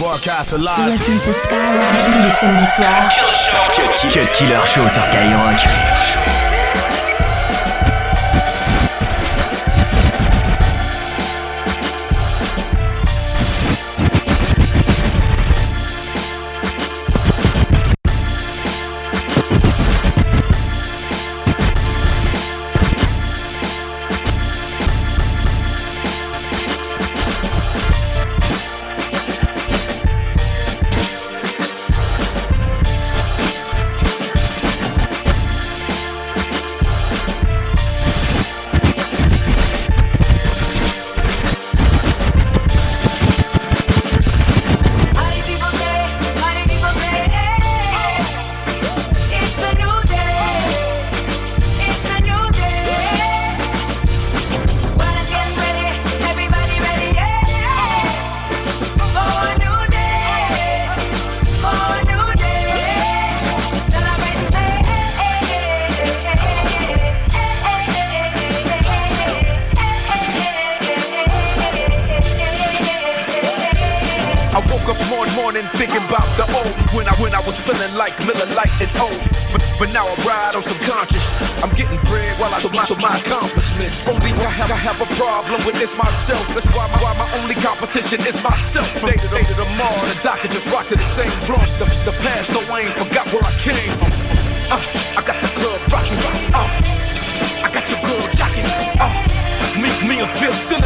Broadcast live. Listen to Skyrock tous les samedis soirs. Cut Killer Show sur Skyrock. Feeling like Miller Lite and old. But, but now I ride on subconscious. I'm getting bread while I do my, do my accomplishments. Only I have, I have a problem with this myself. That's why my, why my only competition is myself. From day to day to tomorrow, the doctor just rock to the same drum. The, the past, I ain't forgot where I came from. Uh, I got the club rocking. Uh, I got your girl jocking. Uh, me, me and Phil still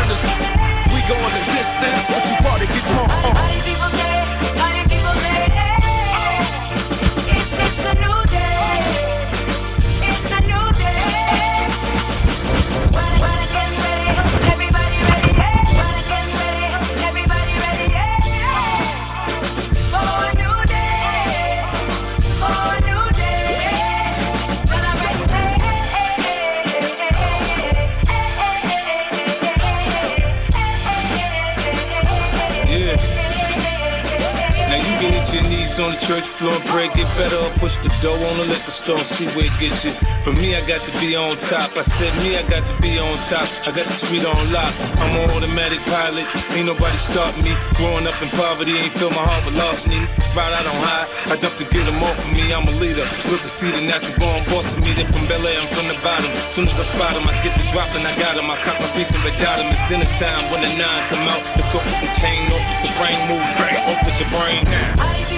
better, or push the door on the liquor store, see where it gets you. For me, I got to be on top. I said me, I got to be on top. I got the street on lock. I'm an automatic pilot. Ain't nobody stopping me. Growing up in poverty, ain't fill my heart with larceny. Right out on high, I jump to get them off of me. I'm a leader. Look to see the natural born boss of me. They from Bel Air, I'm from the bottom. Soon as I spot them, I get the drop and I got them. I cop my piece and got them. It's dinner time when the nine come out. It's off with the chain, off with the brain move, bang, off with your brain. Many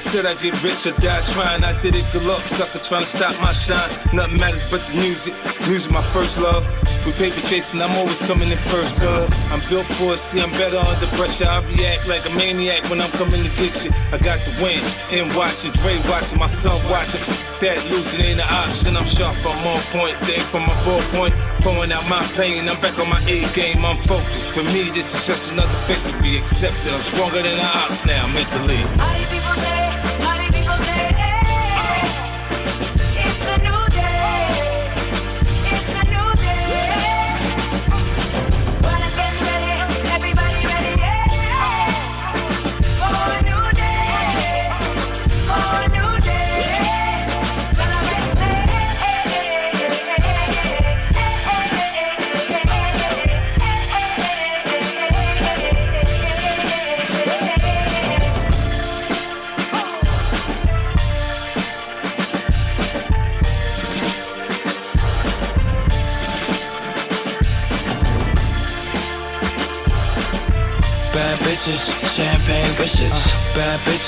said I get rich or die trying. I did it, good luck, sucker trying to stop my shine. Nothing matters but the music. Music, my first love. With paper chasing, I'm always coming in first, cuz I'm built for it. See, I'm better under pressure. I react like a maniac when I'm coming to get you. I got the win, and watching, Dre watching, my son watching. That losing ain't an option. I'm sharp, I'm on point. There from my ballpoint, pouring out my pain. I'm back on my A game. I'm focused. For me, this is just another victory. Accepted. I'm stronger than the ops now, mentally.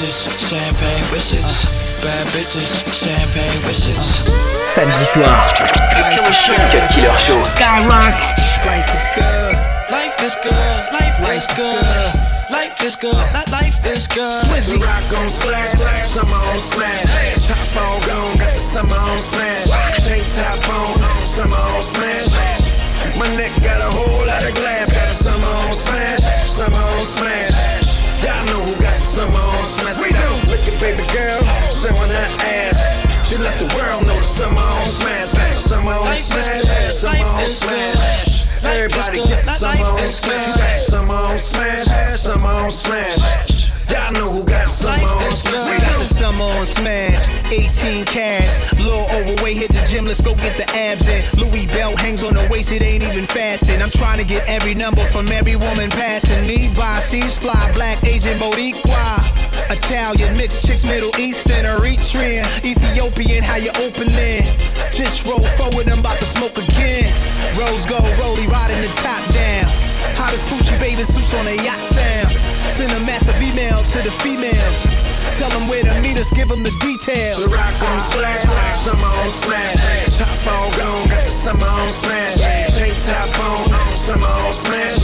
Bitches, champagne wishes. Bad bitches, champagne wishes. Samedi soir. Cut Killer Show. Skyrock. Life is good. Life is good. Life is good. Life is good. Li- Life is good. The rock on splash, summer on smash. Top on gone, got the summer on smash. Tank top on, summer on smash. My neck got smash. Y'all know who got summer on smash. We Got the summer on smash, 18 cash. Little overweight, hit the gym, let's go get the abs in. Louis belt hangs on the waist, it ain't even fastened. I'm trying to get every number from every woman passing me by. She's fly, black, Asian, Boricua. Italian, mixed chicks, Middle Eastern, Eritrean, Ethiopian, how you opening? Just roll forward, I'm about to smoke again. Rose gold, rollie, riding the top down. Hottest Gucci bathing suits on a yacht sound. Send a massive email to the females. Tell them where to meet us, give them the details. The rock on splash, summer on smash. Top on gone, got the summer on smash. Tank top on, summer on smash.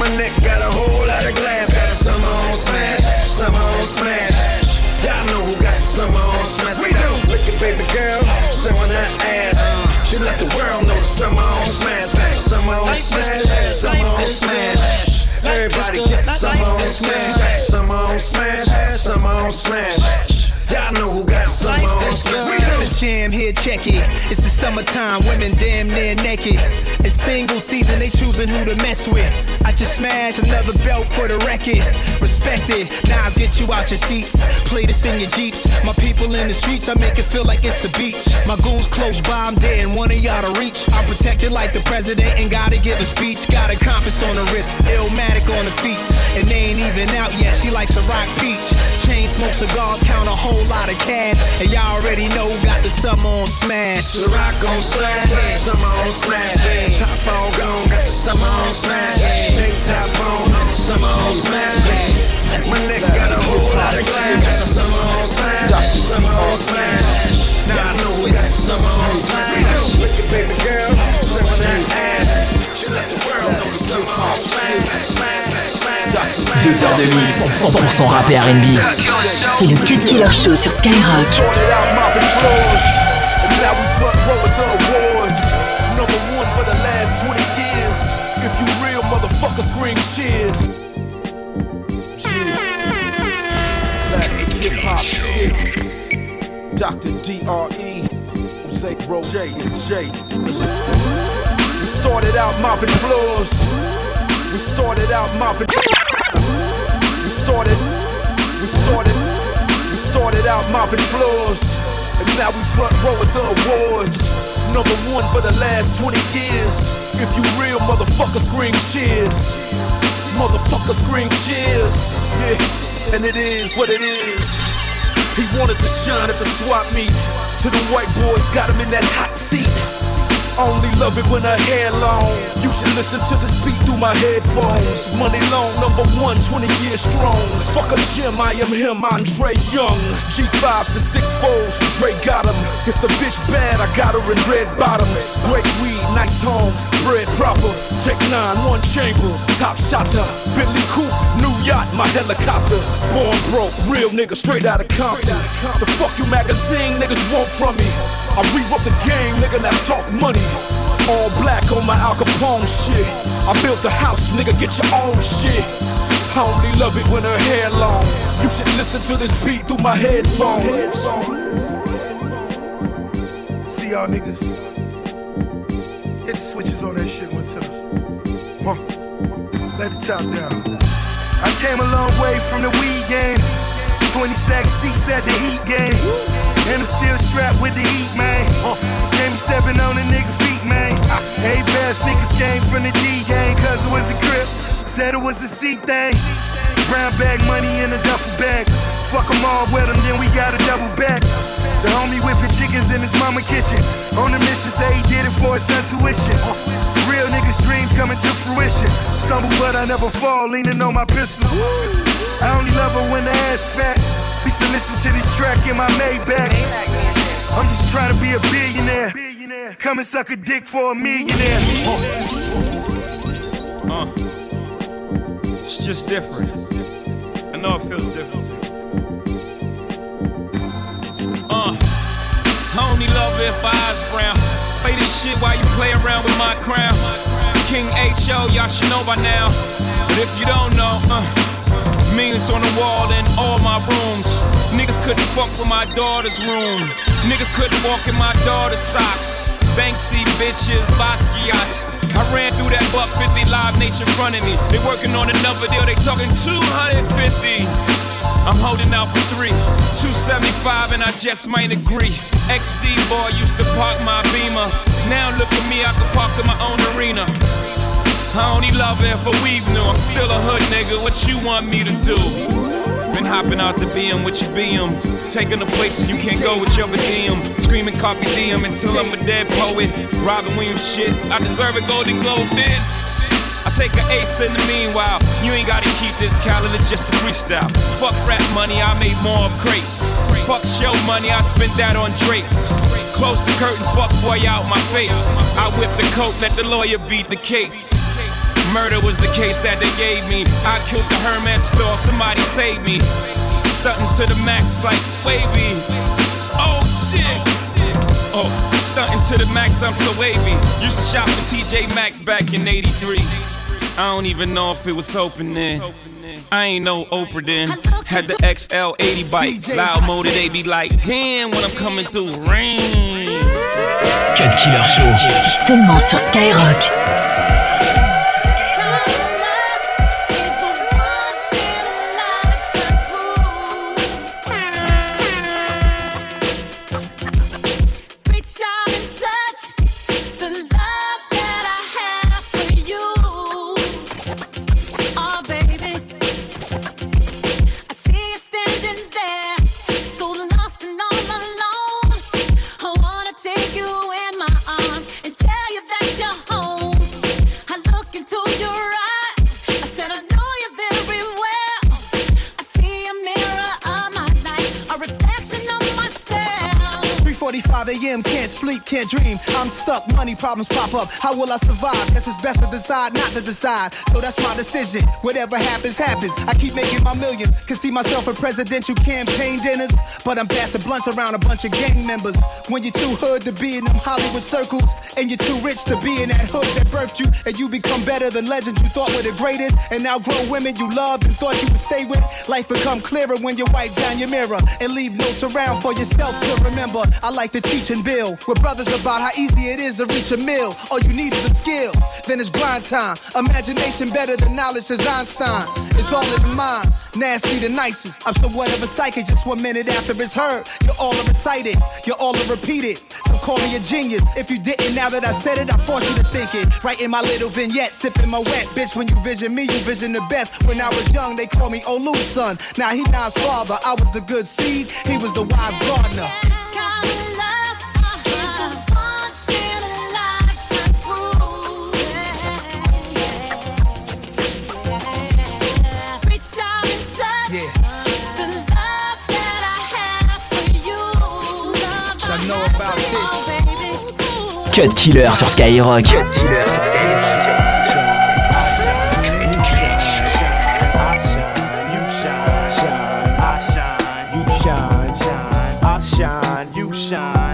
My neck got a whole lot of glass, got the summer on smash, summer on smash. Y'all know who got the summer on smash. We do. Look at baby girl, showing her ass. She let the world know the summer on smash. Summer on smash, summer on smash. Everybody get summer on smash, summer on smash, summer on smash. Y'all know who got summer Life on is smash. We do. The jam here, check it. It's the summertime, women damn near naked. It's single season, they choosing who to mess with. I just smashed another belt for the record. Respect it, Nas get you out your seats. Play this in your jeeps. My people in the streets, I make it feel like it's the beach. My goons close by, I'm dead, and one of y'all to reach. I'm protected like the president and gotta give a speech. Got a compass on the wrist, illmatic on the feet. And they ain't even out yet, she likes a rock peach. Chain smoke cigars, count a whole lot of cash. And y'all already know got the summer on smash. The rock on smash, summer on smash. Top on gone, got the summer on smash. Tank top on, summer on smash. My neck got a whole lot of glass, got the summer on smash. Summer on smash. Now I know who got the summer on smash. Look at baby girl, showing that ass. She let the world know the summer on Smash smash. Deux heures de mix, 100% rap et R&B. C'est le Cut Killer Show sur Skyrock. Started out mopping floors, and now we front row with the awards. Number one for the last 20 years. If you real motherfucker, scream cheers. Yeah. Classic hip hop shit. Dr. D.R.E. Jose Bro J and J. Listen. We started out mopping floors. We started out mopping. We started. We started. We started out mopping floors, and now we front row with the awards. Number one for the last 20 years. If you real motherfucker, scream cheers. Motherfucker, scream cheers. Yeah, and it is what it is. He wanted to shine at the swap meet. To the white boys, got him in that hot seat. Only love it when her hair long. You should listen to this beat through my headphones. Money long, number one, 20 years strong. Fuck a gym, I am him, Andre Young. G5s to six folds, Dre got him. If the bitch bad, I got her in red bottoms. Great weed, nice homes, bread proper. Take nine, one chamber, top shotter. Coupe, new yacht, my helicopter. Born broke, real nigga, straight out of Compton. The fuck you magazine niggas want from me? I re-up the game, nigga, now talk money. All black on my Al Capone shit. I built the house, nigga, get your own shit. I only love it when her hair long. You should listen to this beat through my headphones. See y'all niggas. Hit the switches on that shit one time. Huh. Let the top down. I came a long way from the weed game. 20 stack seats at the heat game. And I'm still strapped with the heat, man. Came stepping on a nigga feet, man. Eight best niggas came from the D gang, cause it was a crip. Said it was a C thing. Brown bag money in a duffel bag. Fuck 'em all with 'em, then we got a double back. The homie whipping chickens in his mama kitchen. On the mission, say he did it for his son tuition. Real niggas' dreams coming to fruition. Stumble, but I never fall, leaning on my pistol. I only love her when the ass fat. We should listen to this track in my Maybach. I'm just trying to be a billionaire. Come and suck a dick for a millionaire. It's just different. I know it feels different. Uh, I only love it if eyes brown. Play this shit while you play around with my crown. King H.O., y'all should know by now. But if you don't know, uh, means on the wall in all my rooms. Niggas couldn't fuck with my daughter's room. Niggas couldn't walk in my daughter's socks. Banksy bitches, Basquiat. I ran through that buck 50 live nation front of me. They working on another deal, they talking 250. I'm holding out for three, 275, and I just might agree. XD boy used to park my beamer. Now look at me, I can park in my own arena. I only love it for weave new. I'm still a hood nigga. What you want me to do? Been hopping out the BM with your BM. Taking the places you can't go with your DM. Screaming copy DM until I'm a dead poet. Robin Williams shit. I deserve a Golden Globe, bitch. Take an ace in the meanwhile. You ain't gotta keep this calendar, just a freestyle. Fuck rap money, I made more of crates. Fuck show money, I spent that on drapes. Close the curtains, fuck boy out my face. I whip the coat, let the lawyer beat the case. Murder was the case that they gave me. I killed the Hermes store, somebody save me. Stunting to the max like wavy. Oh shit. Oh, stunting to the max, I'm so wavy. Used to shop at TJ Maxx back in 83. I don't even know if it was open then. I ain't no Oprah then. Had the XL 80 bike. Loud motor, they be like, damn, when I'm coming through, rain. Cut Killer Show. C'est seulement sur Skyrock. I'm stuck. Money problems pop up. How will I survive? Guess it's best to decide not to decide. So that's my decision. Whatever happens, happens. I keep making my millions. Can see myself in presidential campaign dinners, but I'm passing blunts around a bunch of gang members. When you're too hood to be in them Hollywood circles, and you're too rich to be in that hood that birthed you, and you become better than legends you thought were the greatest, and now grow women you loved and thought you would stay with. Life become clearer when you wipe down your mirror and leave notes around for yourself to remember. I like to teach and build with brothers about how easy it is to reach your meal. All you need is a skill, then it's grind time. Imagination better than knowledge, says Einstein. It's all in the mind, nasty the nicest. I'm somewhat of a psychic just one minute after it's heard. You're all are recited, you're all repeated. So call me a genius. If you didn't, now that I said it, I force you to think it. Writing my little vignette, sipping my wet. Bitch, when you vision me, you vision the best. When I was young, they called me Olu's son. Now he Nas father. I was the good seed, he was the wise gardener. I know about this. Cut Killer sur Skyrock.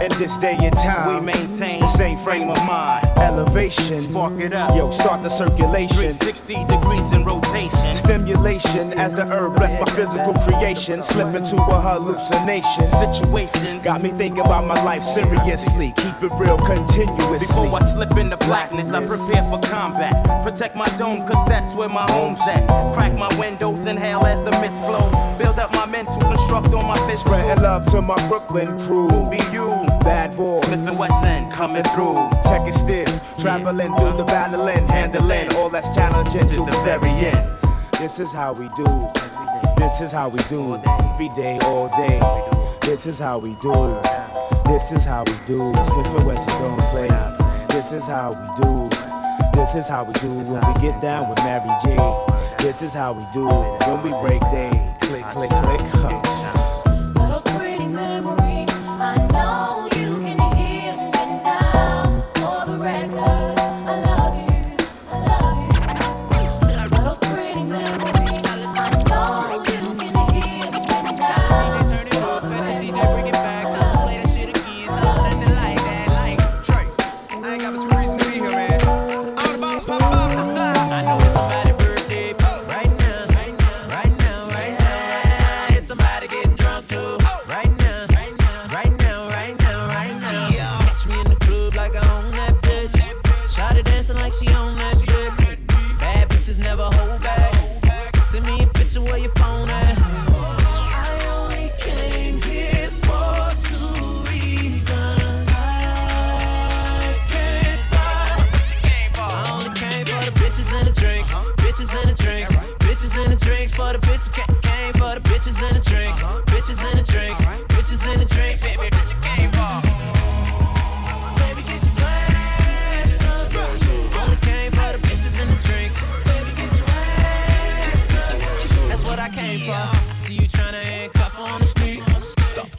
In this day and time, we maintain the same frame of mind. Elevation, spark it up. Yo, start the circulation. 360 degrees in rotation. Stimulation as the herb bless my physical creation. Slip into a hallucination. Situation got me thinking about my life seriously. Keep it real continuously. Before I slip into blackness, I prepare for combat. Protect my dome, cause that's where my home's at. Crack my windows, inhale as the mist flow. Build up my mental, construct on my fist. Spreading love to my Brooklyn crew. Who be you? Bad boy. Smith and Wesson coming through. Check it still. Traveling through the battling, handling all that's challenging to the very end. This is how we do. This is how we do. Every day, all day. This is how we do. This is how we do. Smith and Wesson don't play. This is how we do. This is how we do when we get down with Mary J. This is how we do when we break day. Click, click, click.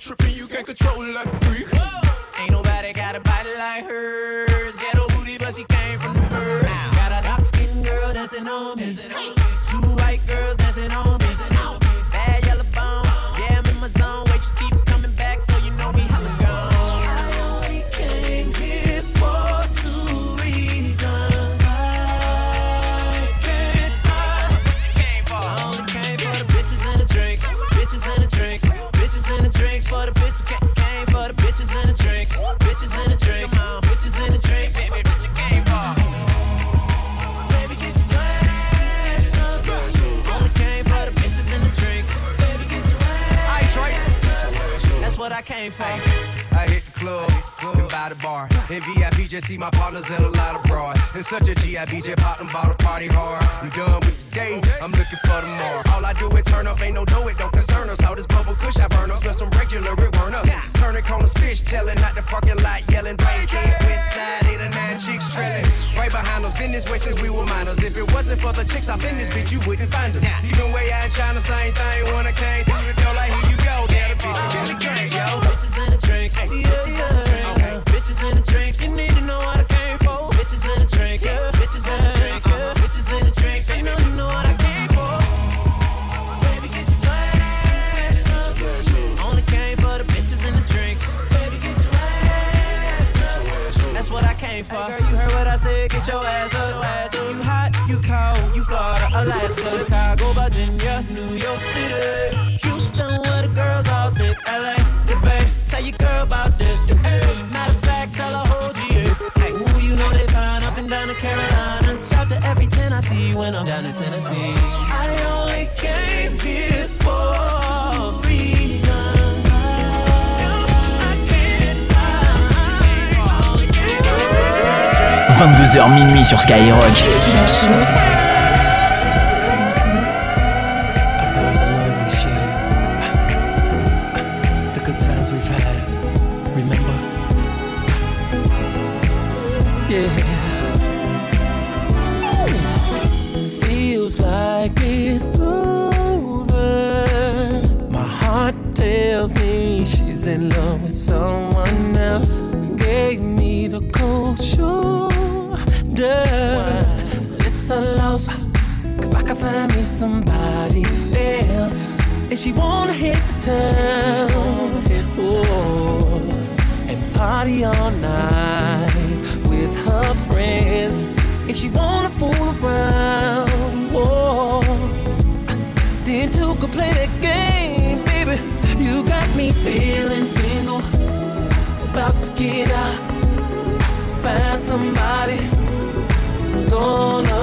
Tripping, you can't control like a freak. Ain't nobody got a body like hers. Came for. I hit the club and by the bar. In VIP, just see my partners and a lot of broad. It's such a GIB, just pop them bottle party hard. I'm done with the day, I'm looking for tomorrow. All I do is turn up, ain't no dough, it don't concern us. All this bubble kush I burn up, smell some regular, it weren't us. Turning corners, fish telling, out the parking lot yelling. Bang, west side, eight or nine chicks trailing. Right behind us, been this way since we were minors. If it wasn't for the chicks up in this bitch, you wouldn't find us. Even way out in China, same thing. When I came through the door, like you go, there the bitch in the gang, yo. Bitches in the drinks. Bitches in the drinks. Bitches in the drinks. You need to know what I came for. Bitches in the drinks. Bitches in the drinks. Uh-huh. Bitches in the drinks. You know you know what I came for. Baby, get your glass up. Only came for the bitches in the drinks. Baby, get your ass up. That's what I came for. Hey girl, you heard what I said. Get your ass up. You hot, you cold, you Florida, Alaska, Chicago, Virginia, New York City, 10 I see when I'm down in Tennessee. I only came here for reasons. 22h minuit sur Skyrock. Shoulder. It's a loss. Cause I can find me somebody else. If she wanna hit the town, oh, and party all night with her friends. If she wanna fool around, oh, then two could play that game, baby. You got me feeling single, about to get out, find somebody who's gonna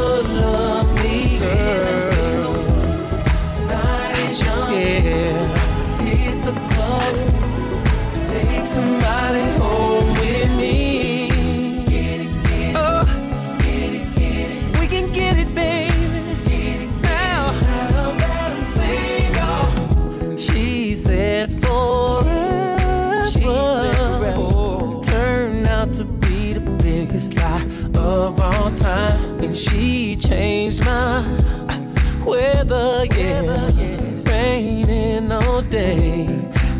she changed my uh, weather. Yeah, raining all day,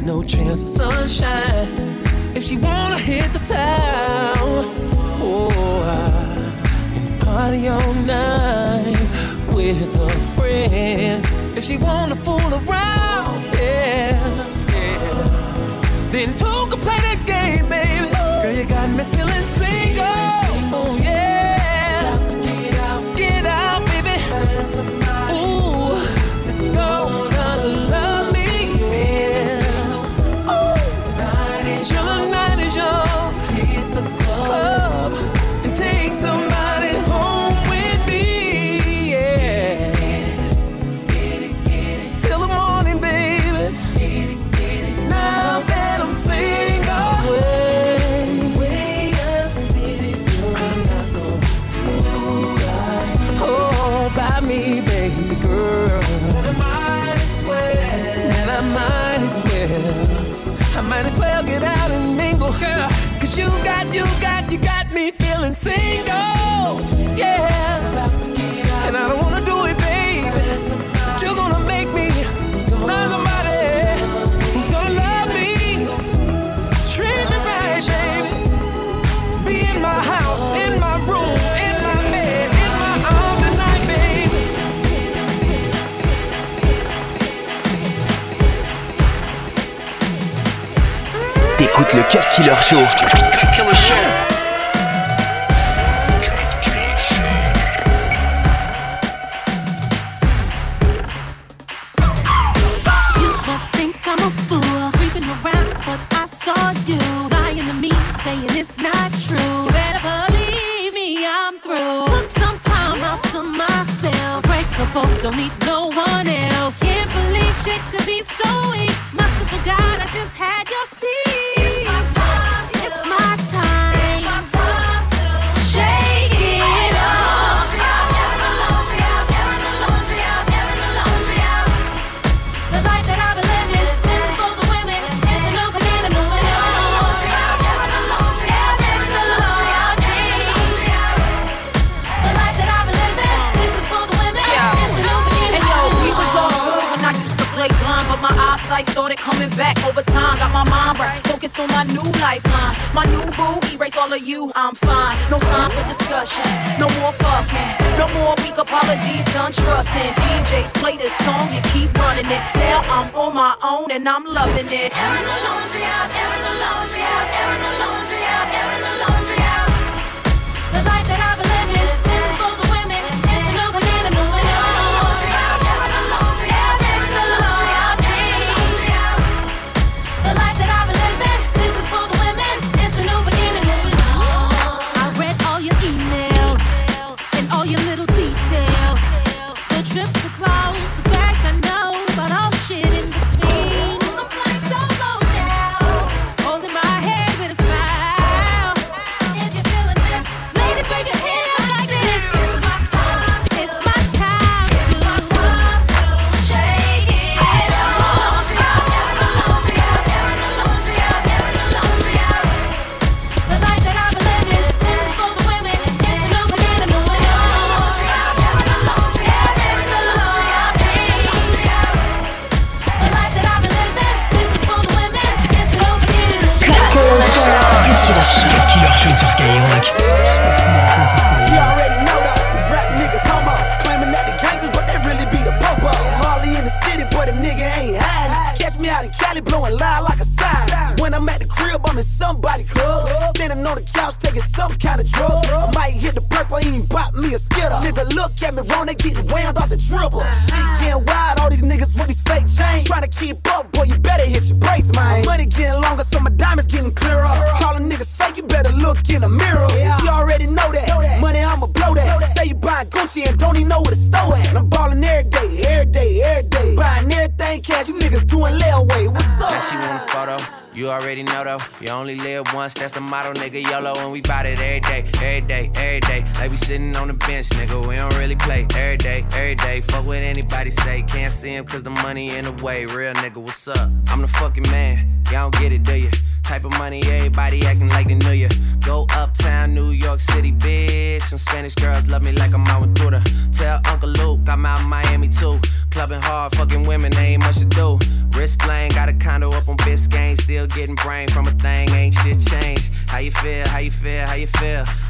no chance of sunshine. If she wanna hit the town, oh, party all night with her friends. If she wanna fool around, T'écoutes le Cut Killer Show. Coming back over time. Got my mind right, focused on my new lifeline. My new boo, erase all of you, I'm fine. No time for discussion, no more fucking, no more weak apologies, done trusting. DJs play this song, you keep running it. Now I'm on my own and I'm loving it. Air in the laundry out, air in the laundry out, air in the on the couch, taking some kind of drug I might hit the purple, even pop me a skitter. Nigga, look at me wrong, they getting whammed off the dribble. Shit getting wild, all these niggas with these fake chains. Trying to keep up, boy, you better hit your brakes, man Money getting longer, so my diamonds getting clearer Calling niggas fake, you better look in the mirror Yeah. You already know that, money I'ma blow that Say you buying Gucci and don't even know where the store at And I'm ballin' every day, every day, every day Buying everything cash, you niggas doing layaway, what's up? Now she want a photo. You already know though, you only live once, that's the motto, nigga. YOLO, and we bout it every day, every day, every day. Like we sitting on the bench, nigga. We don't really play every day, every day. Fuck what anybody say, can't see him cause the money in the way. Real nigga, what's up? I'm the fucking man, y'all don't get it, do ya? Type of money, everybody acting like they knew ya. Go uptown, New York City, bitch. Some Spanish girls love me like I'm out with. Tell Uncle Luke I'm out in Miami too. Clubbing hard, fucking women, they ain't much to do. Wrist playing, got a condo up on Biscayne. Still getting brain from a thing, ain't shit changed. How you feel? How you feel? How you feel?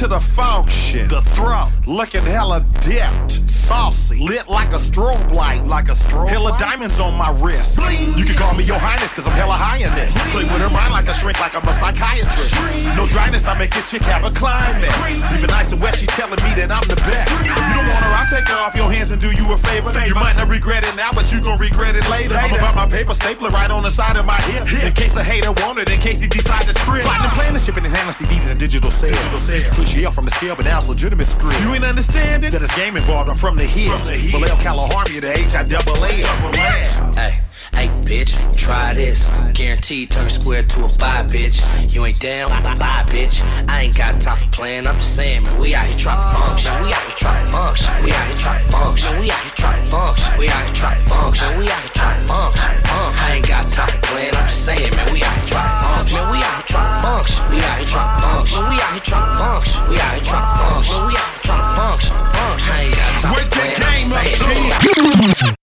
Into the function. The throat. Looking hella dipped. Saucy. Lit like a strobe light. Like a strobe Hella diamonds on my wrist. You can call me your highness, cause I'm hella high in this. Play with her mind like a shrink, like I'm a psychiatrist. No dryness, I make your chick have a climax. Even nice and wet, she telling me that I'm the best. If you don't want her, I'll take her off your hands and do you a favor. You might not regret it now, but you gon' regret it later. I'm about my paper stapler right on the side of my hip. In case a hater want it, in case he decide to trip. Plotting and uh. planning, shipping and handling CDs and digital sales. Used to push Yale from the scale, but now it's legitimate script. You ain't understanding that it's game involved. I'm from the hills. Vallejo, California, the H I double A. Hey, hey, bitch, try this. Guaranteed turn square to a buy, bitch. You ain't down, bye, bye, bitch. I ain't got time for playing. I'm just saying, man, we out here trying to function. We out here trying to function. We out here trying to function. We out here trying to function. We out here trying to function. We out here trying to function. Uh, I ain't got time for playing. I'm just saying, man, we out here trying to function. Man, we out here trying to function. We out here trying to function. We out here trying to function. We out here trying to function. We out here trying to function. Function. I ain't got time for playing. I'm just saying, man, we out here